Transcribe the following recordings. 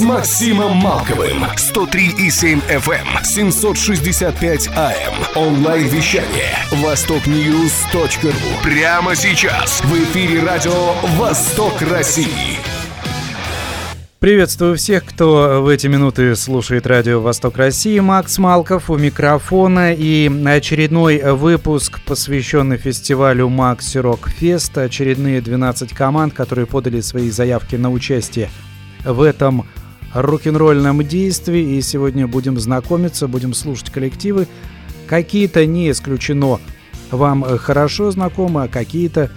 Максимом Малковым. 103,7 FM, 765 AM. Онлайн-вещание. Востокньюз.ру. Прямо сейчас. В эфире радио «Восток России». Приветствую всех, кто в эти минуты слушает радио «Восток России». Макс Малков у микрофона и очередной выпуск, посвященный фестивалю «Макси Рок Фест». Очередные 12 команд, которые подали свои заявки на участие в этом рок-н-ролльном действии. И сегодня будем знакомиться, будем слушать коллективы. Какие-то не исключено вам хорошо знакомы, а какие-то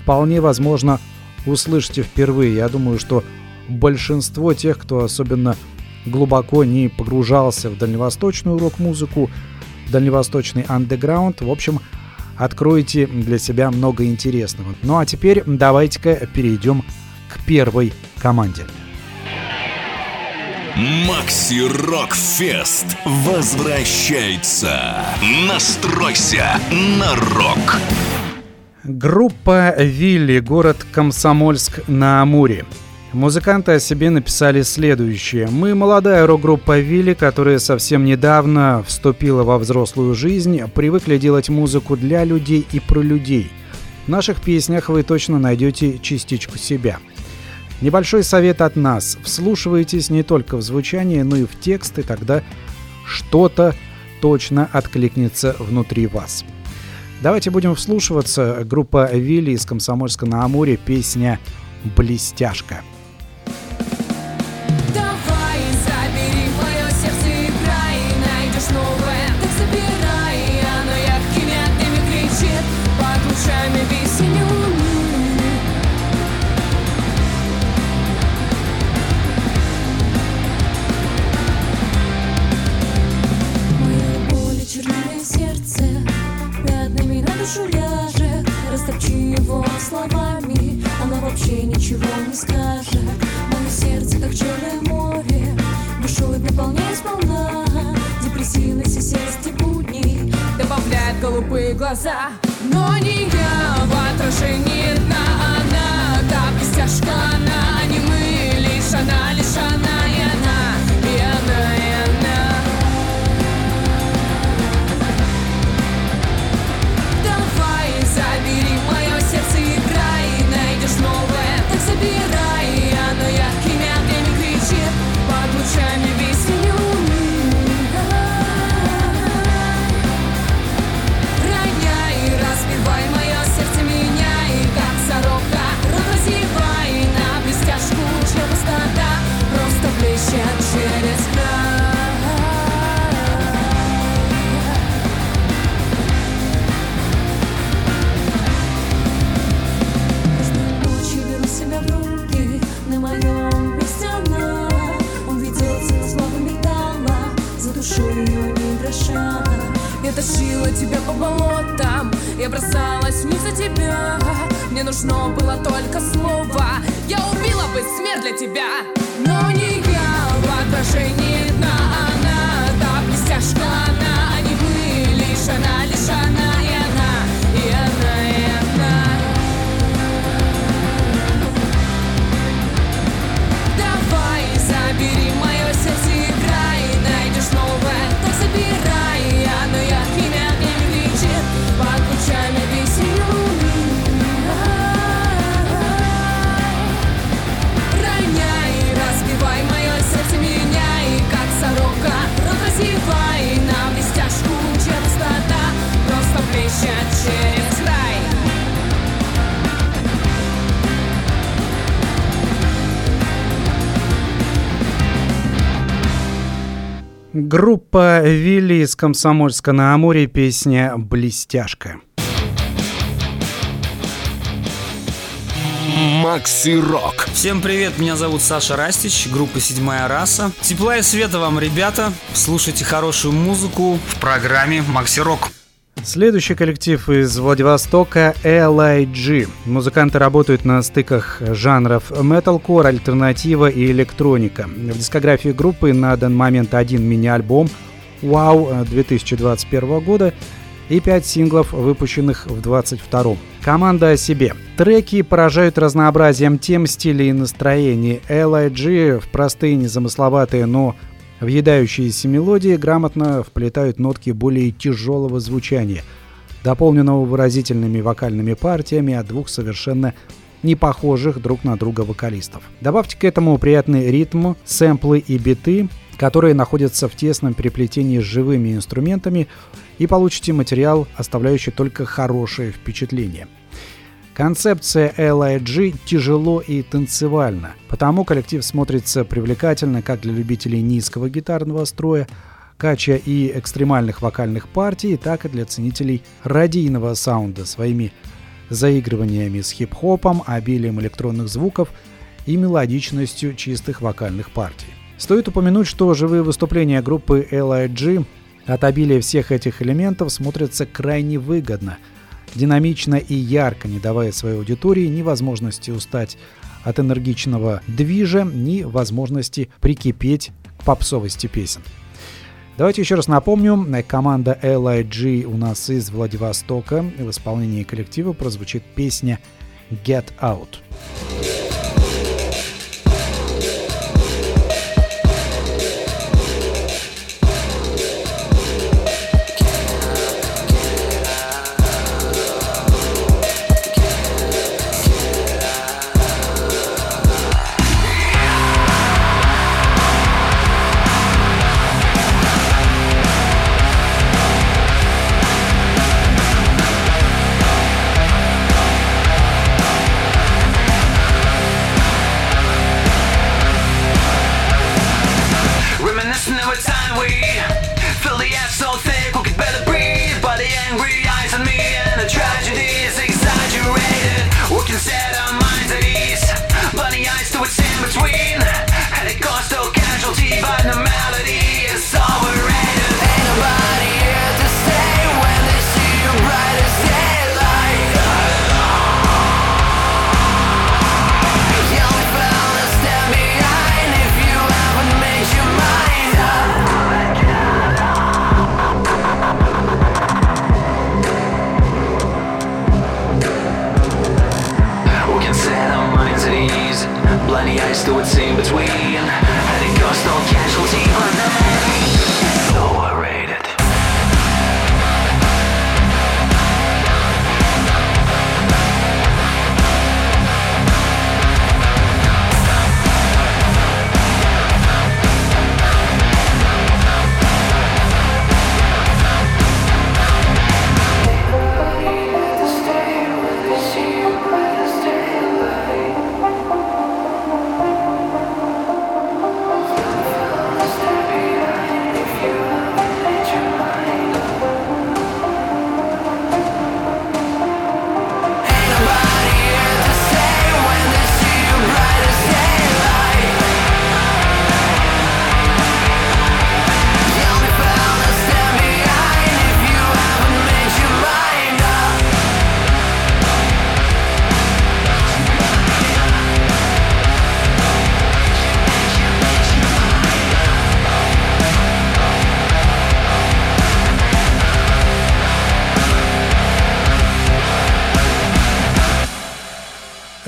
вполне возможно услышите впервые. Я думаю, что большинство тех, кто особенно глубоко не погружался в дальневосточную рок-музыку, дальневосточный андеграунд, в общем, откроете для себя много интересного. Ну а теперь давайте-ка перейдем к первой команде. Макси Рок Фест возвращается. Настройся на рок. Группа «Вилли», город Комсомольск на Амуре. Музыканты о себе написали следующее. «Мы молодая рок-группа «Вилли», которая совсем недавно вступила во взрослую жизнь, привыкли делать музыку для людей и про людей. В наших песнях вы точно найдете частичку себя. Небольшой совет от нас. Вслушивайтесь не только в звучание, но и в текст, и тогда что-то точно откликнется внутри вас. Давайте будем вслушиваться. Группа «Вилли» из Комсомольска на Амуре, песня «Блестяшка». Тащила тебя по болотам, я бросалась вниз за тебя. Мне нужно было только слово, я убила бы смерть для тебя. Но не я в отражении Группа «Вилли» из Комсомольска на Амуре, песня «Блестяшка». Макси Рок. Всем привет, меня зовут Саша Растич, группа «Седьмая раса». Тепла и света вам, ребята. Слушайте хорошую музыку в программе «Макси Рок». Следующий коллектив из Владивостока LIG. Музыканты работают на стыках жанров metalcore, альтернатива и электроника. В дискографии группы на данный момент один мини-альбом Wow 2021 года и 5 синглов, выпущенных в 22 Команда о себе. Треки поражают разнообразием тем, стилей и настроений. LIG в простые, незамысловатые, но въедающиеся мелодии грамотно вплетают нотки более тяжелого звучания, дополненного выразительными вокальными партиями от двух совершенно не похожих друг на друга вокалистов. Добавьте к этому приятный ритм, сэмплы и биты, которые находятся в тесном переплетении с живыми инструментами, и получите материал, оставляющий только хорошее впечатление. Концепция LIG тяжело и танцевально, потому коллектив смотрится привлекательно как для любителей низкого гитарного строя, кача и экстремальных вокальных партий, так и для ценителей радийного саунда своими заигрываниями с хип-хопом, обилием электронных звуков и мелодичностью чистых вокальных партий. Стоит упомянуть, что живые выступления группы LIG от обилия всех этих элементов смотрятся крайне выгодно, динамично и ярко, не давая своей аудитории ни возможности устать от энергичного движа, ни возможности прикипеть к попсовости песен. Давайте еще раз напомню, команда LIG у нас из Владивостока. В исполнении коллектива прозвучит песня «Get Out».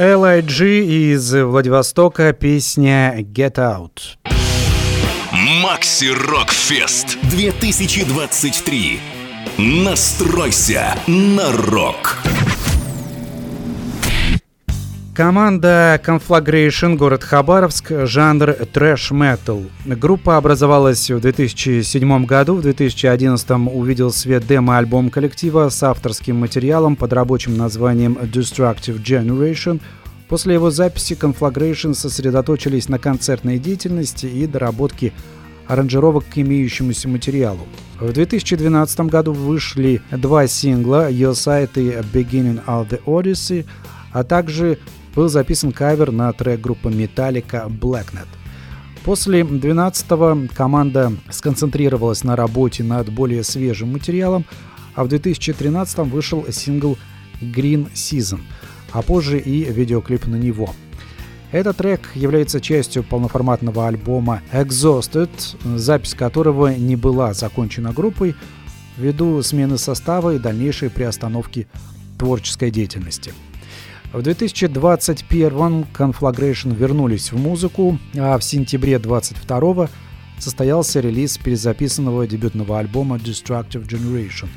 LIG из Владивостока, песня Get Out. Макси Рок Фест 2023. Настройся на рок. Команда Conflagration, город Хабаровск, жанр трэш-метал. Группа образовалась в 2007 году, в 2011 увидел свет демо-альбом коллектива с авторским материалом под рабочим названием Destructive Generation. После его записи Conflagration сосредоточились на концертной деятельности и доработке аранжировок к имеющемуся материалу. В 2012 году вышли два сингла «Your Sight» и «Beginning of the Odyssey», а также был записан кавер на трек группы Metallica Blacknet. После 12-го команда сконцентрировалась на работе над более свежим материалом, а в 2013 вышел сингл Green Season, а позже и видеоклип на него. Этот трек является частью полноформатного альбома Exhausted, запись которого не была закончена группой ввиду смены состава и дальнейшей приостановки творческой деятельности. В 2021 Conflagration вернулись в музыку, а в сентябре 2022 состоялся релиз перезаписанного дебютного альбома Destructive Generation.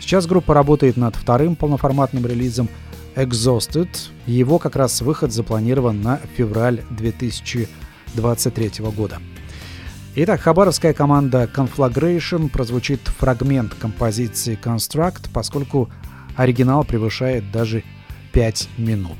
Сейчас группа работает над вторым полноформатным релизом Exhausted. Его как раз выход запланирован на февраль 2023 года. Итак, хабаровская команда Conflagration прозвучит фрагмент композиции Construct, поскольку оригинал превышает даже 5 минут.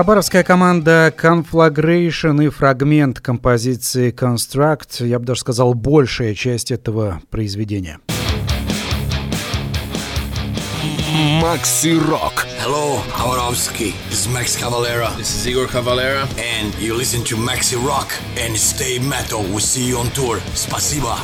Хабаровская команда Conflagration и фрагмент композиции Construct, я бы даже сказал, большая часть этого произведения. Макси Рок. Hello, Хабаровский. This is Max Cavalera. This is Igor Cavalera. And you listen to Maxi Rock and stay metal. We see you on tour. Спасибо.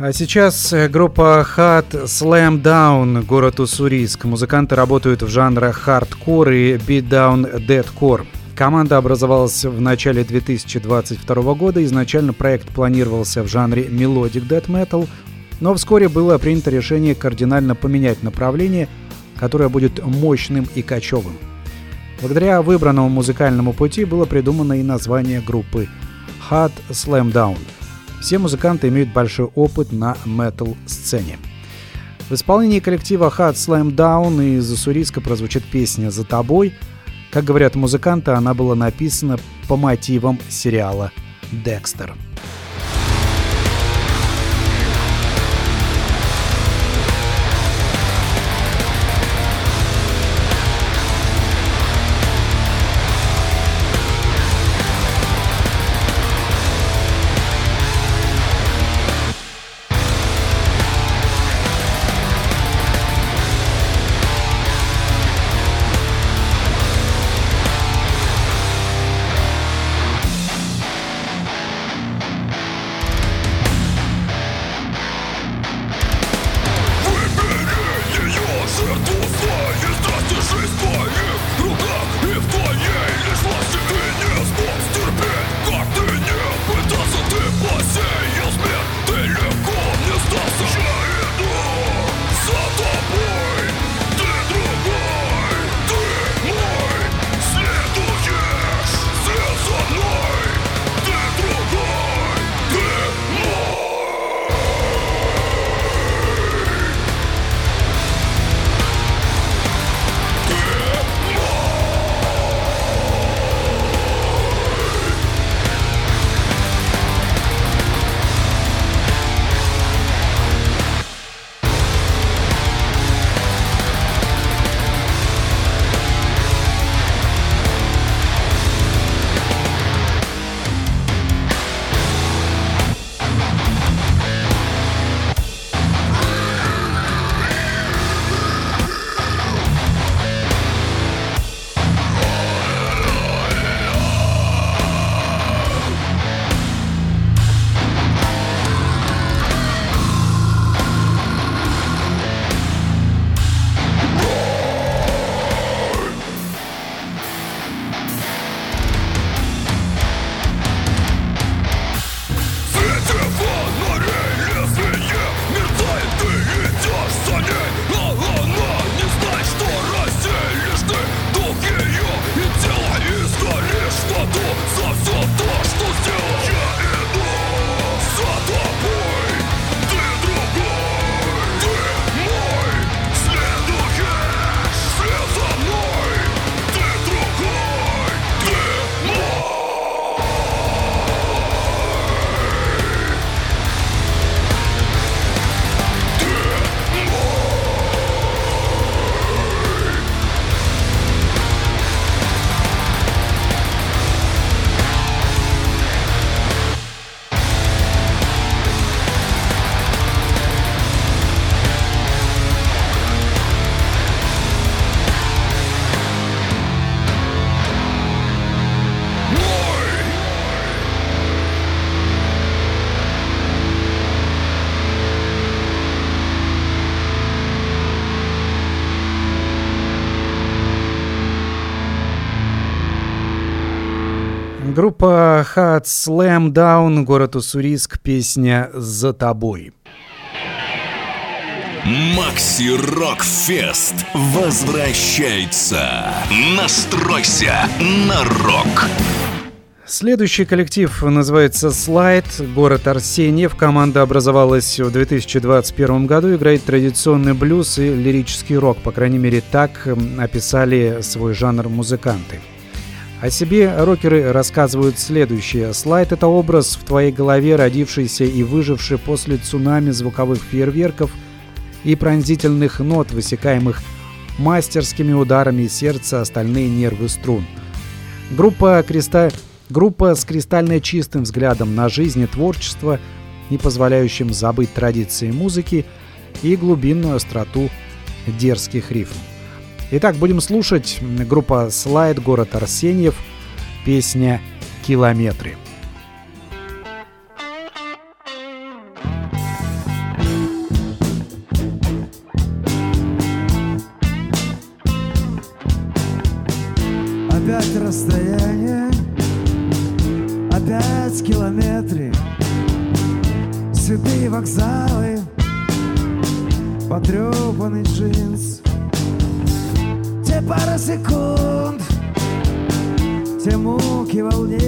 А сейчас э, группа Hot Slam Down, город Уссурийск. Музыканты работают в жанрах хардкор и beatdown deadcore. Команда образовалась в начале 2022 года. Изначально проект планировался в жанре melodic death metal, но вскоре было принято решение кардинально поменять направление, которое будет мощным и кочевым. Благодаря выбранному музыкальному пути было придумано и название группы Hot Slam Down – все музыканты имеют большой опыт на метал-сцене. В исполнении коллектива Hot Slam Down из Уссурийска прозвучит песня «За тобой». Как говорят музыканты, она была написана по мотивам сериала «Декстер». Группа Hot Slam Down, город Уссурийск, песня «За тобой». Макси Рок Фест возвращается. Настройся на рок. Следующий коллектив называется Слайд, город Арсеньев. Команда образовалась в 2021 году, играет традиционный блюз и лирический рок. По крайней мере, так описали свой жанр музыканты. О себе рокеры рассказывают следующее. Слайд — это образ в твоей голове, родившийся и выживший после цунами звуковых фейерверков и пронзительных нот, высекаемых мастерскими ударами сердца остальные нервы струн. Группа, креста... Группа с кристально чистым взглядом на жизнь и творчество, не позволяющим забыть традиции музыки и глубинную остроту дерзких рифм. Итак, будем слушать группа «Слайд», город Арсеньев, песня «Километры». секунд, те муки волнения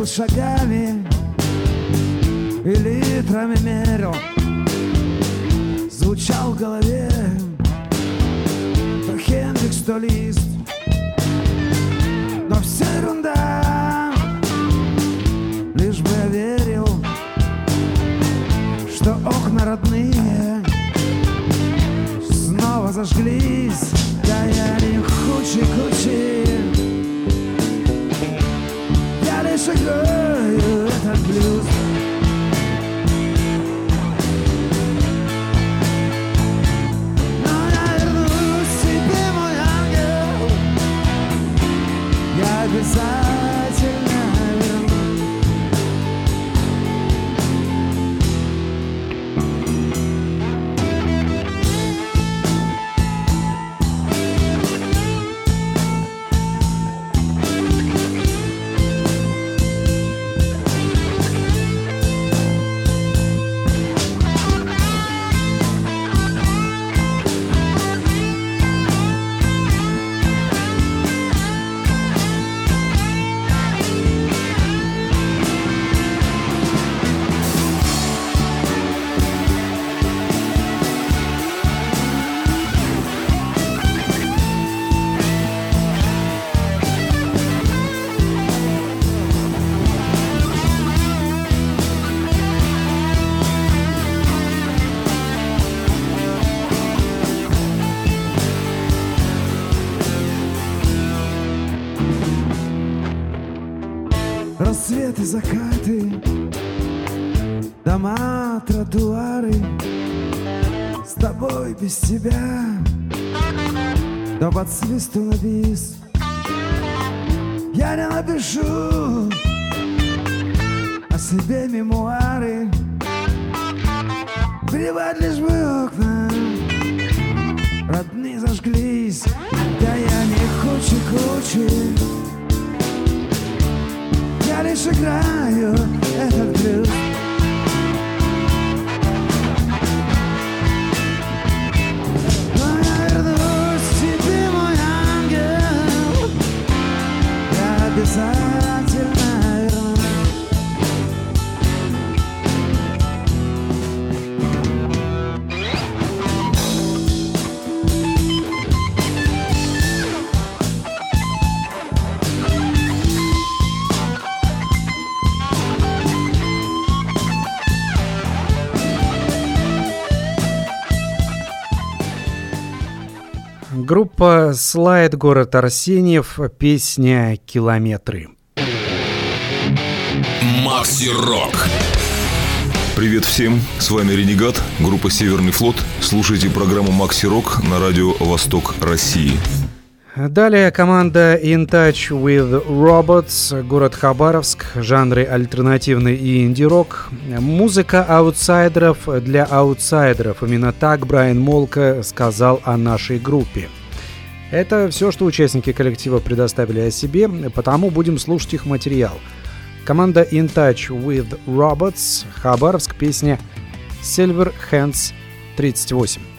мерил шагами и литрами мерил. Звучал в голове про Хендрикс сто лист. Но все ерунда Лишь бы я верил Что окна родные Снова зажглись. Да я не хучи-кучи Я без тебя, то под свисту на бис Я не напишу о себе мемуары. Плевать лишь бы окна. Родные зажглись. Да я не хучи-кучи я лишь играю этот блюз Группа «Слайд», город Арсеньев, песня «Километры». Макси Рок. Привет всем, с вами Ренегат, группа Северный флот. Слушайте программу Макси Рок на радио Восток России. Далее команда In Touch with Robots, город Хабаровск, жанры альтернативный и инди-рок. Музыка аутсайдеров для аутсайдеров. Именно так Брайан Молка сказал о нашей группе. Это все, что участники коллектива предоставили о себе, потому будем слушать их материал. Команда In Touch with Robots, Хабаровск, песня Silver Hands 38.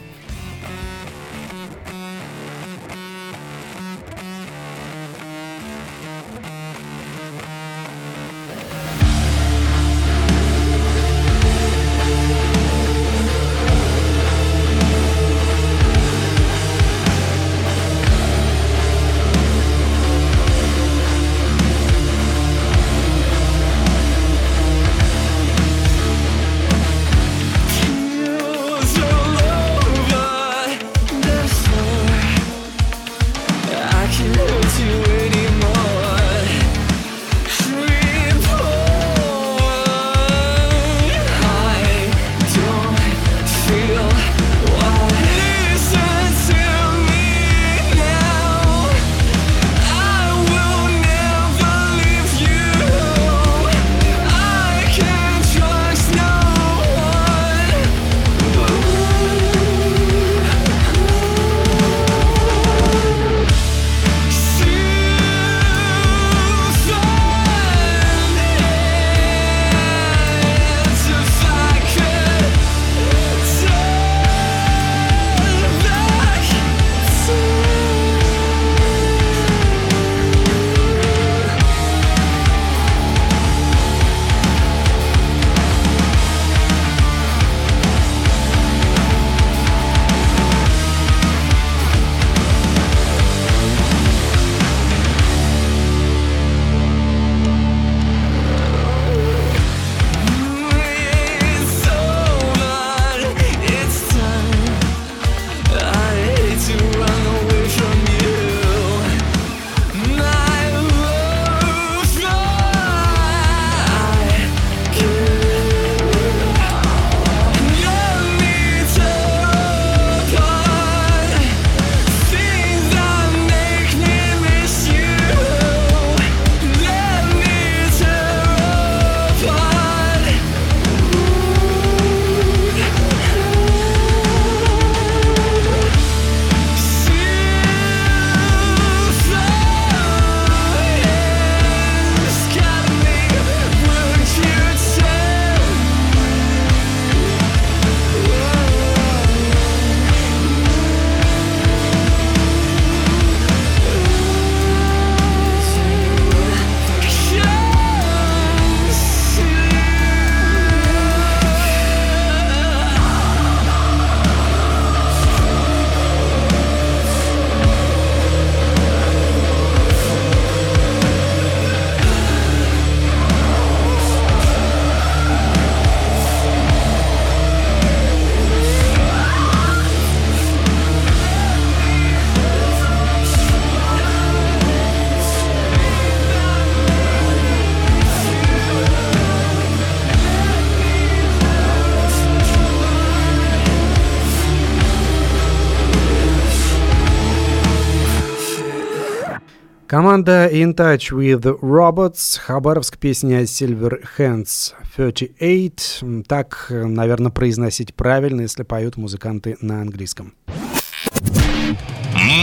Команда In Touch with Robots, Хабаровск, песня Silver Hands 38. Так, наверное, произносить правильно, если поют музыканты на английском.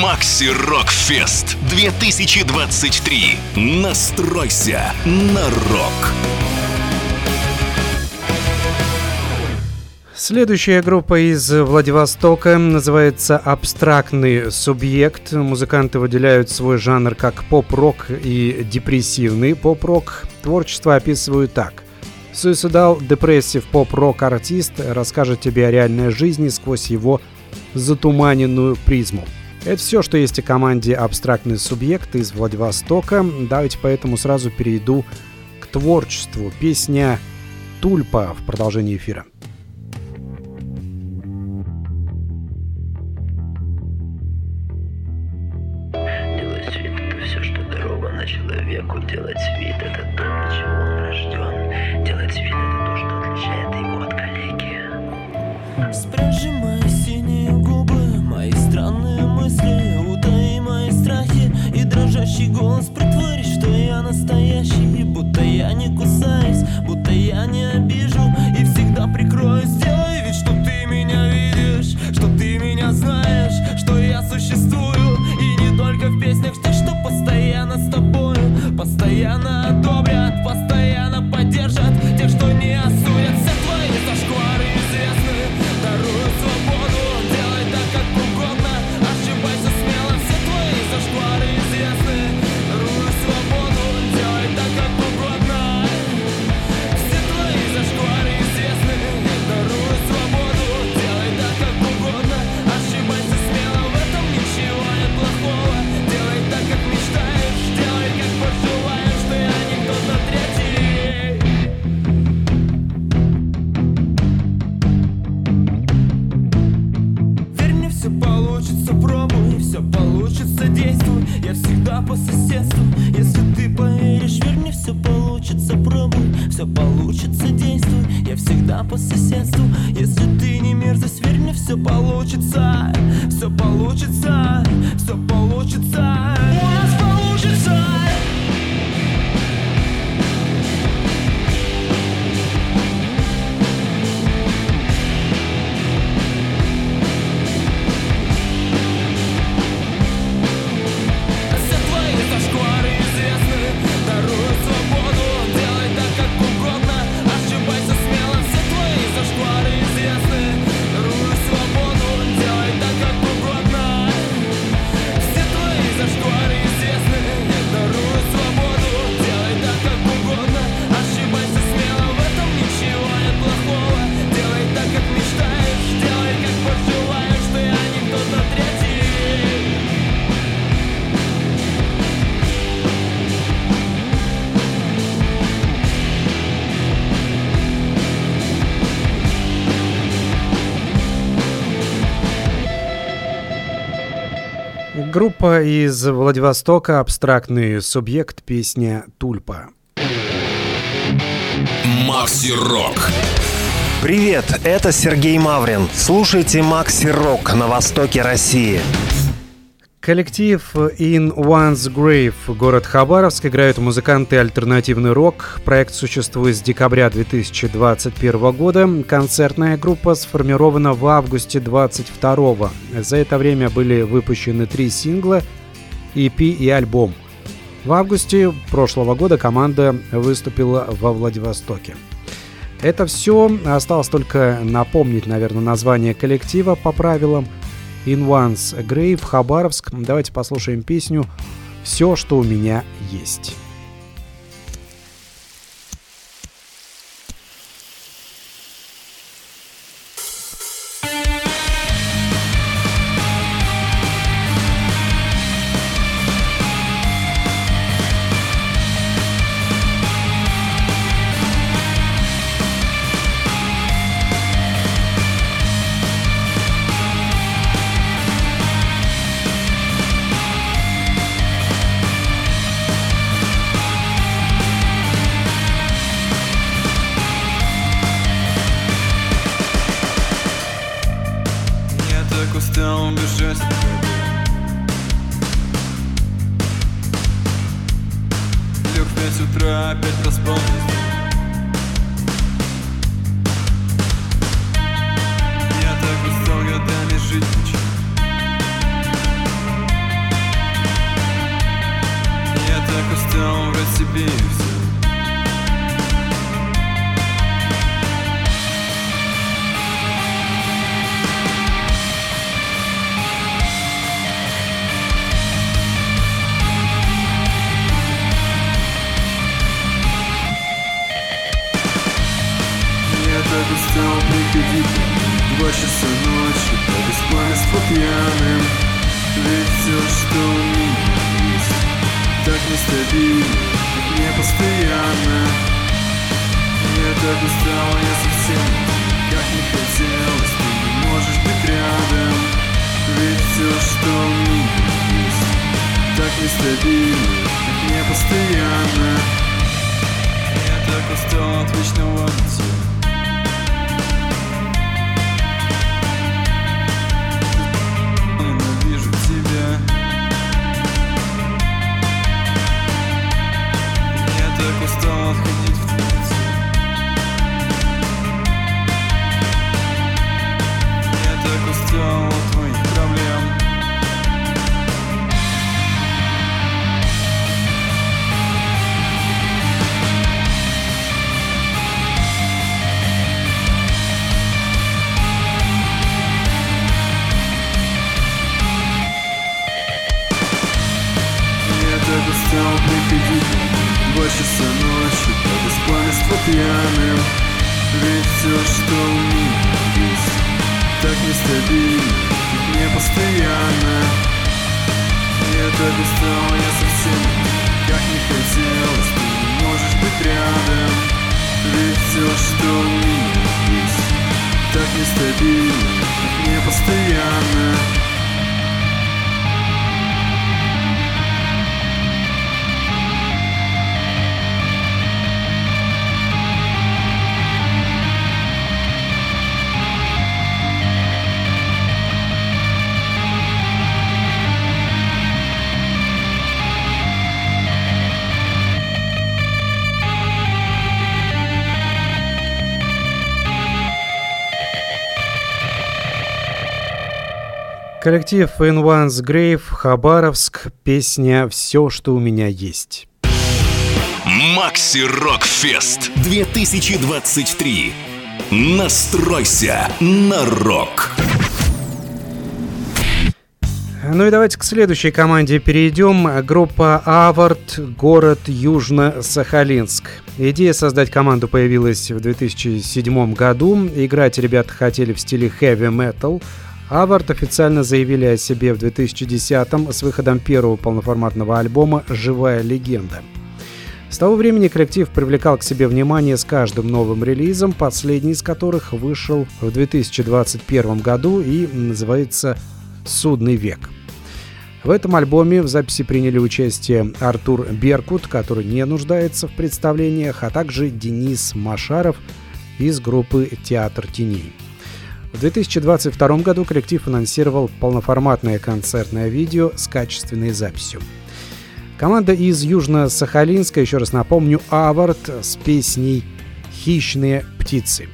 Макси Рок Фест 2023. Настройся на рок. Следующая группа из Владивостока называется «Абстрактный субъект». Музыканты выделяют свой жанр как поп-рок и депрессивный поп-рок. Творчество описывают так. Suicidal депрессив поп-рок артист расскажет тебе о реальной жизни сквозь его затуманенную призму. Это все, что есть о команде «Абстрактный субъект» из Владивостока. Давайте поэтому сразу перейду к творчеству. Песня «Тульпа» в продолжении эфира. Делать вид — это то, для чего он рожден. Делать вид — это то, что отличает его от коллеги. Спряжи мои синие губы, мои странные мысли, утаи мои страхи и дрожащий голос притворишь, что я настоящий, будто я не кусаюсь, будто я не обижу и всегда прикрою. Сделай вид, что ты меня видишь, что ты меня знаешь, что я существую только в песнях, те, что постоянно с тобой постоянно одобрят, постоянно поддержат тех, что не осудят. Все твои зашквары соседству, если ты не мерзость, верь мне, все получится, все получится, Группа из Владивостока «Абстрактный субъект» песня «Тульпа». Макси Рок. Привет, это Сергей Маврин. Слушайте Макси Рок на востоке России. Коллектив In One's Grave, город Хабаровск, играют музыканты альтернативный рок. Проект существует с декабря 2021 года. Концертная группа сформирована в августе 2022. За это время были выпущены три сингла, EP и альбом. В августе прошлого года команда выступила во Владивостоке. Это все. Осталось только напомнить, наверное, название коллектива по правилам. In One's Grave, Хабаровск. Давайте послушаем песню «Все, что у меня есть». Меня есть Так нестабильно, так не постоянно Я так устал, я совсем как не хотелось Ты не можешь быть рядом Ведь все, что у меня есть Так нестабильно, так не постоянно Коллектив In One's Grave, Хабаровск, песня «Все, что у меня есть». Макси Рок Фест 2023. Настройся на рок. Ну и давайте к следующей команде перейдем. Группа Аварт, город Южно-Сахалинск. Идея создать команду появилась в 2007 году. Играть ребята хотели в стиле heavy metal. Аварт официально заявили о себе в 2010 с выходом первого полноформатного альбома «Живая легенда». С того времени коллектив привлекал к себе внимание с каждым новым релизом, последний из которых вышел в 2021 году и называется «Судный век». В этом альбоме в записи приняли участие Артур Беркут, который не нуждается в представлениях, а также Денис Машаров из группы «Театр теней». В 2022 году коллектив анонсировал полноформатное концертное видео с качественной записью. Команда из Южно-Сахалинска, еще раз напомню, Авард с песней «Хищные птицы».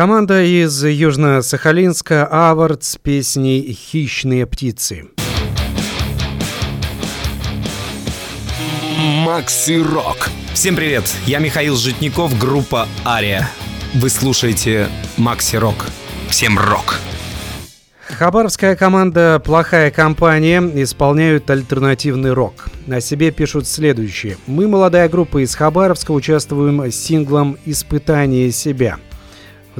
Команда из Южно-Сахалинска «Авард» с песней «Хищные птицы». Макси Рок. Всем привет, я Михаил Житников, группа «Ария». Вы слушаете Макси Рок. Всем рок! Хабаровская команда «Плохая компания» исполняют альтернативный рок. На себе пишут следующее. «Мы, молодая группа из Хабаровска, участвуем с синглом «Испытание себя».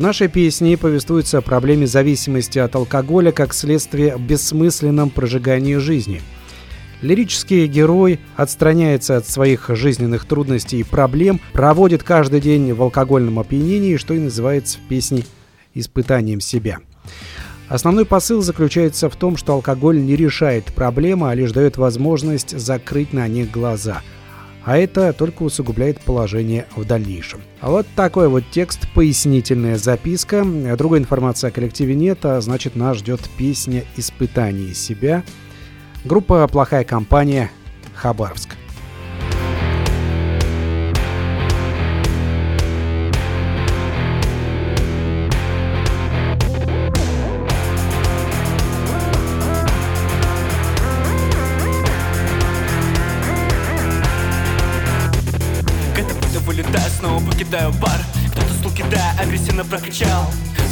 В нашей песне повествуется о проблеме зависимости от алкоголя как следствие бессмысленном прожигании жизни. Лирический герой отстраняется от своих жизненных трудностей и проблем, проводит каждый день в алкогольном опьянении, что и называется в песне «испытанием себя». Основной посыл заключается в том, что алкоголь не решает проблемы, а лишь дает возможность закрыть на них глаза. А это только усугубляет положение в дальнейшем. А вот такой вот текст, пояснительная записка. Другой информации о коллективе нет, а значит нас ждет песня «Испытание себя». Группа «Плохая компания» Хабаровск. Покидаю бар. Кто-то стул кидая, агрессивно прокричал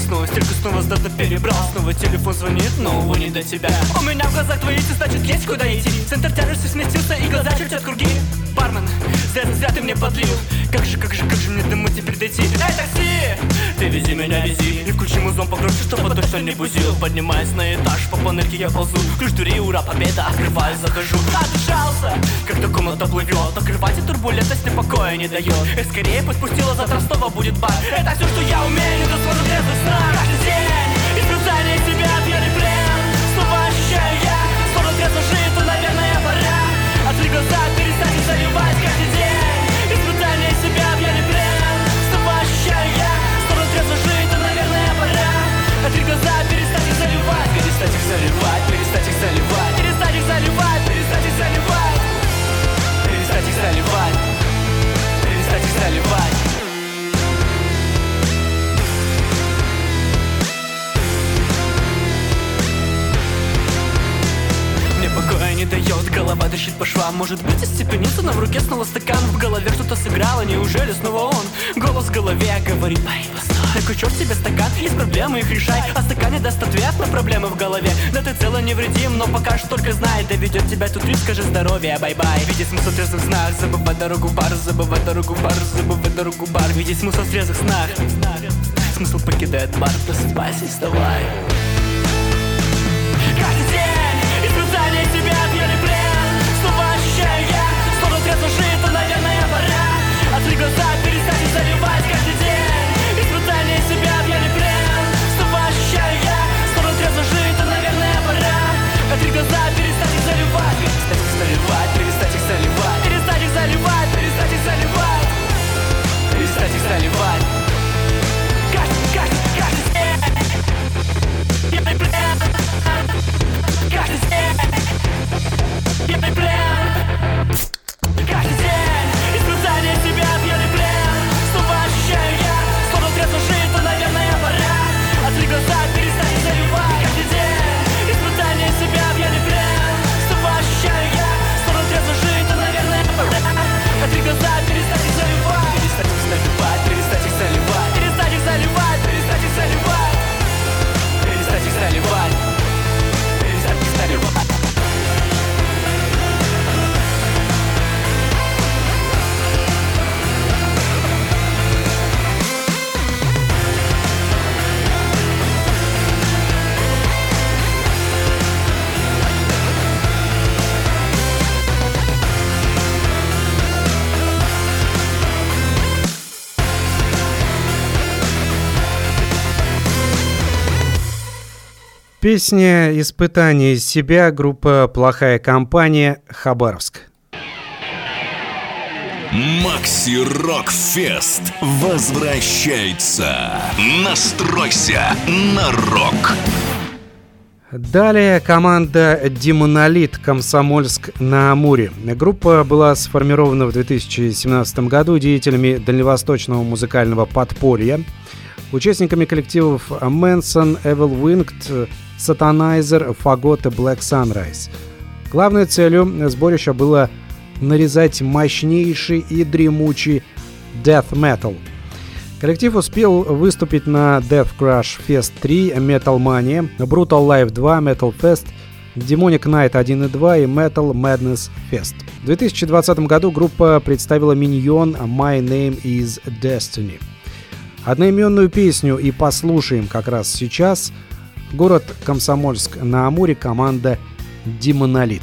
Снова стельку, снова сдата перебрал. Снова телефон звонит, но увы, не до тебя. У меня в глазах твои эти, значит есть куда идти. Центр тяжести сместился и глаза чертят круги. Бармен, зря, зря ты мне подлил. Как же, как же, как же мне домой теперь дойти? Эй, такси! Ты вези меня, вези. И включи музон погромче, чтобы точно не бузил. Поднимаясь на этаж, по панельке я ползу. Ключ дури, ура, победа, открываю, захожу. Отдышался, как-то комната плывет. Открывайте турбулентность, мне покоя не дает. Эх, скорее пусть пустила, завтра снова будет бар. Это все, что я умею, не досмотрю трезвый сна Каждый Может быть остепениться, но в руке снова стакан. В голове что-то сыграло, неужели снова он? Голос в голове говорит, парень, постой Так черт тебе стакан, есть проблемы, их решай. А стакан не даст ответ на проблемы в голове. Да ты цело невредим, но пока что только знай. Доведет тебя тут риск, скажи здоровье, bye-bye. Видеть смысл в трезвых снах, забывать дорогу в бар Забывать дорогу в бар, забывать дорогу в бар. Видеть смысл в трезвых снах. Смысл покидает бар, просыпайся и вставай заливать. Каждый, каждый, каждый день Пьяный плен Каждый день Пьяный плен Песня «Испытание себя» группа «Плохая компания» Хабаровск. Макси Рок Фест возвращается. Настройся на рок. Далее команда «Демонолит» Комсомольск на Амуре. Группа была сформирована в 2017 году деятелями дальневосточного музыкального подполья. Участниками коллективов Manson, Evil Winged, Satanizer, Fagot и Black Sunrise. Главной целью сборища было нарезать мощнейший и дремучий death metal. Коллектив успел выступить на Death Crush Fest 3, Metal Mania, Brutal Life 2, Metal Fest, Demonic Night 1 и 2 и Metal Madness Fest. В 2020 году группа представила миньон My Name is Destiny. Одноименную песню и послушаем как раз сейчас. Город Комсомольск на Амуре, команда Демонолит.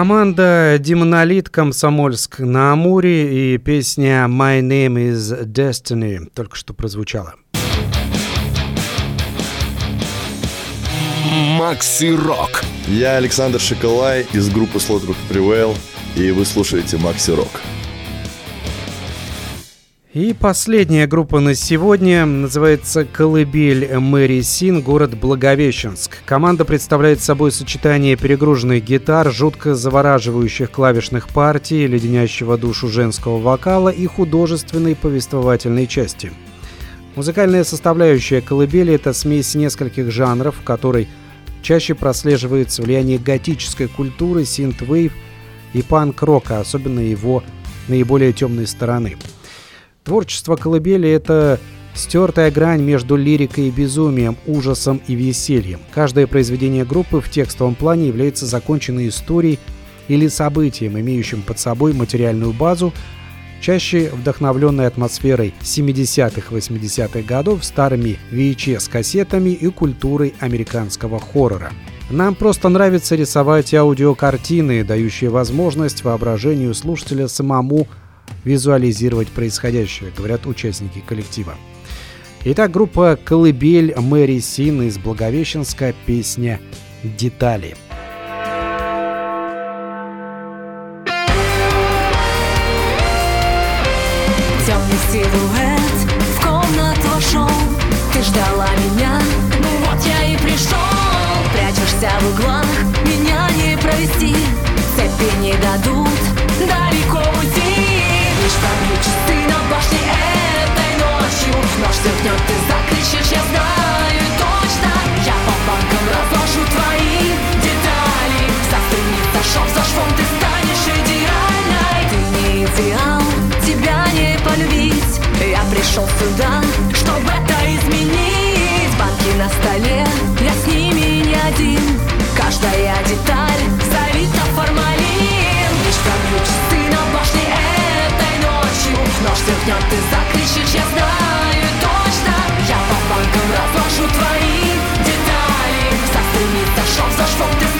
Команда Демонолит Комсомольск на Амуре и песня My Name is Destiny только что прозвучала. Макси Рок. Я Александр Шоколай из группы Slaughter Prevail, и вы слушаете Макси Рок. И последняя группа на сегодня называется «Колыбель Мэри Син», город Благовещенск. Команда представляет собой сочетание перегруженных гитар, жутко завораживающих клавишных партий, леденящего душу женского вокала и художественной повествовательной части. Музыкальная составляющая колыбели – это смесь нескольких жанров, в которой чаще прослеживается влияние готической культуры, синт-вейв и панк-рока, особенно его наиболее темной стороны – Творчество колыбели — это стертая грань между лирикой и безумием, ужасом и весельем. Каждое произведение группы в текстовом плане является законченной историей или событием, имеющим под собой материальную базу, чаще вдохновленной атмосферой 70-х, 80-х годов, старыми VHS-кассетами и культурой американского хоррора. Нам просто нравится рисовать аудиокартины, дающие возможность воображению слушателя самому визуализировать происходящее, говорят участники коллектива. Итак, группа «Колыбель» Мэри Син из Благовещенска, песня «Детали». Темный силуэт в комнату вошел Ты ждала меня, ну вот я и пришел Прячешься в углах, меня не провести Цепи не дадут башне этой ночью Нож сверкнет, ты закричишь, я знаю точно. Я по банкам разложу твои детали. Застынет шов за швом, ты станешь идеальной. Ты не идеал, тебя не полюбить. Я пришел сюда, чтобы это изменить. Банки на столе, я с ними не один. Каждая деталь сверкнет, ты закричишь, я знаю точно. Я по банкам разложу твои детали. Застынет шов за швом, ты станешь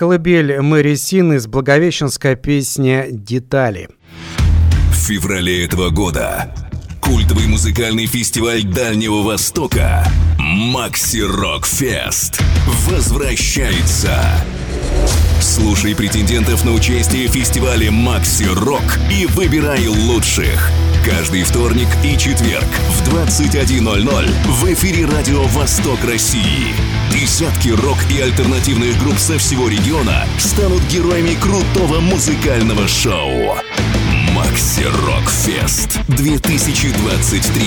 «Колыбель» Мэри Син из Благовещенска, песня «Детали». В феврале этого года культовый музыкальный фестиваль Дальнего Востока Макси Рок Фест возвращается. Слушай претендентов на участие в фестивале Макси Рок и выбирай лучших. Каждый вторник и четверг в 21.00 в эфире радио «Восток России». Десятки рок и альтернативных групп со всего региона станут героями крутого музыкального шоу. Макси Рок Фест 2023.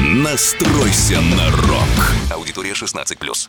Настройся на рок. Аудитория 16+.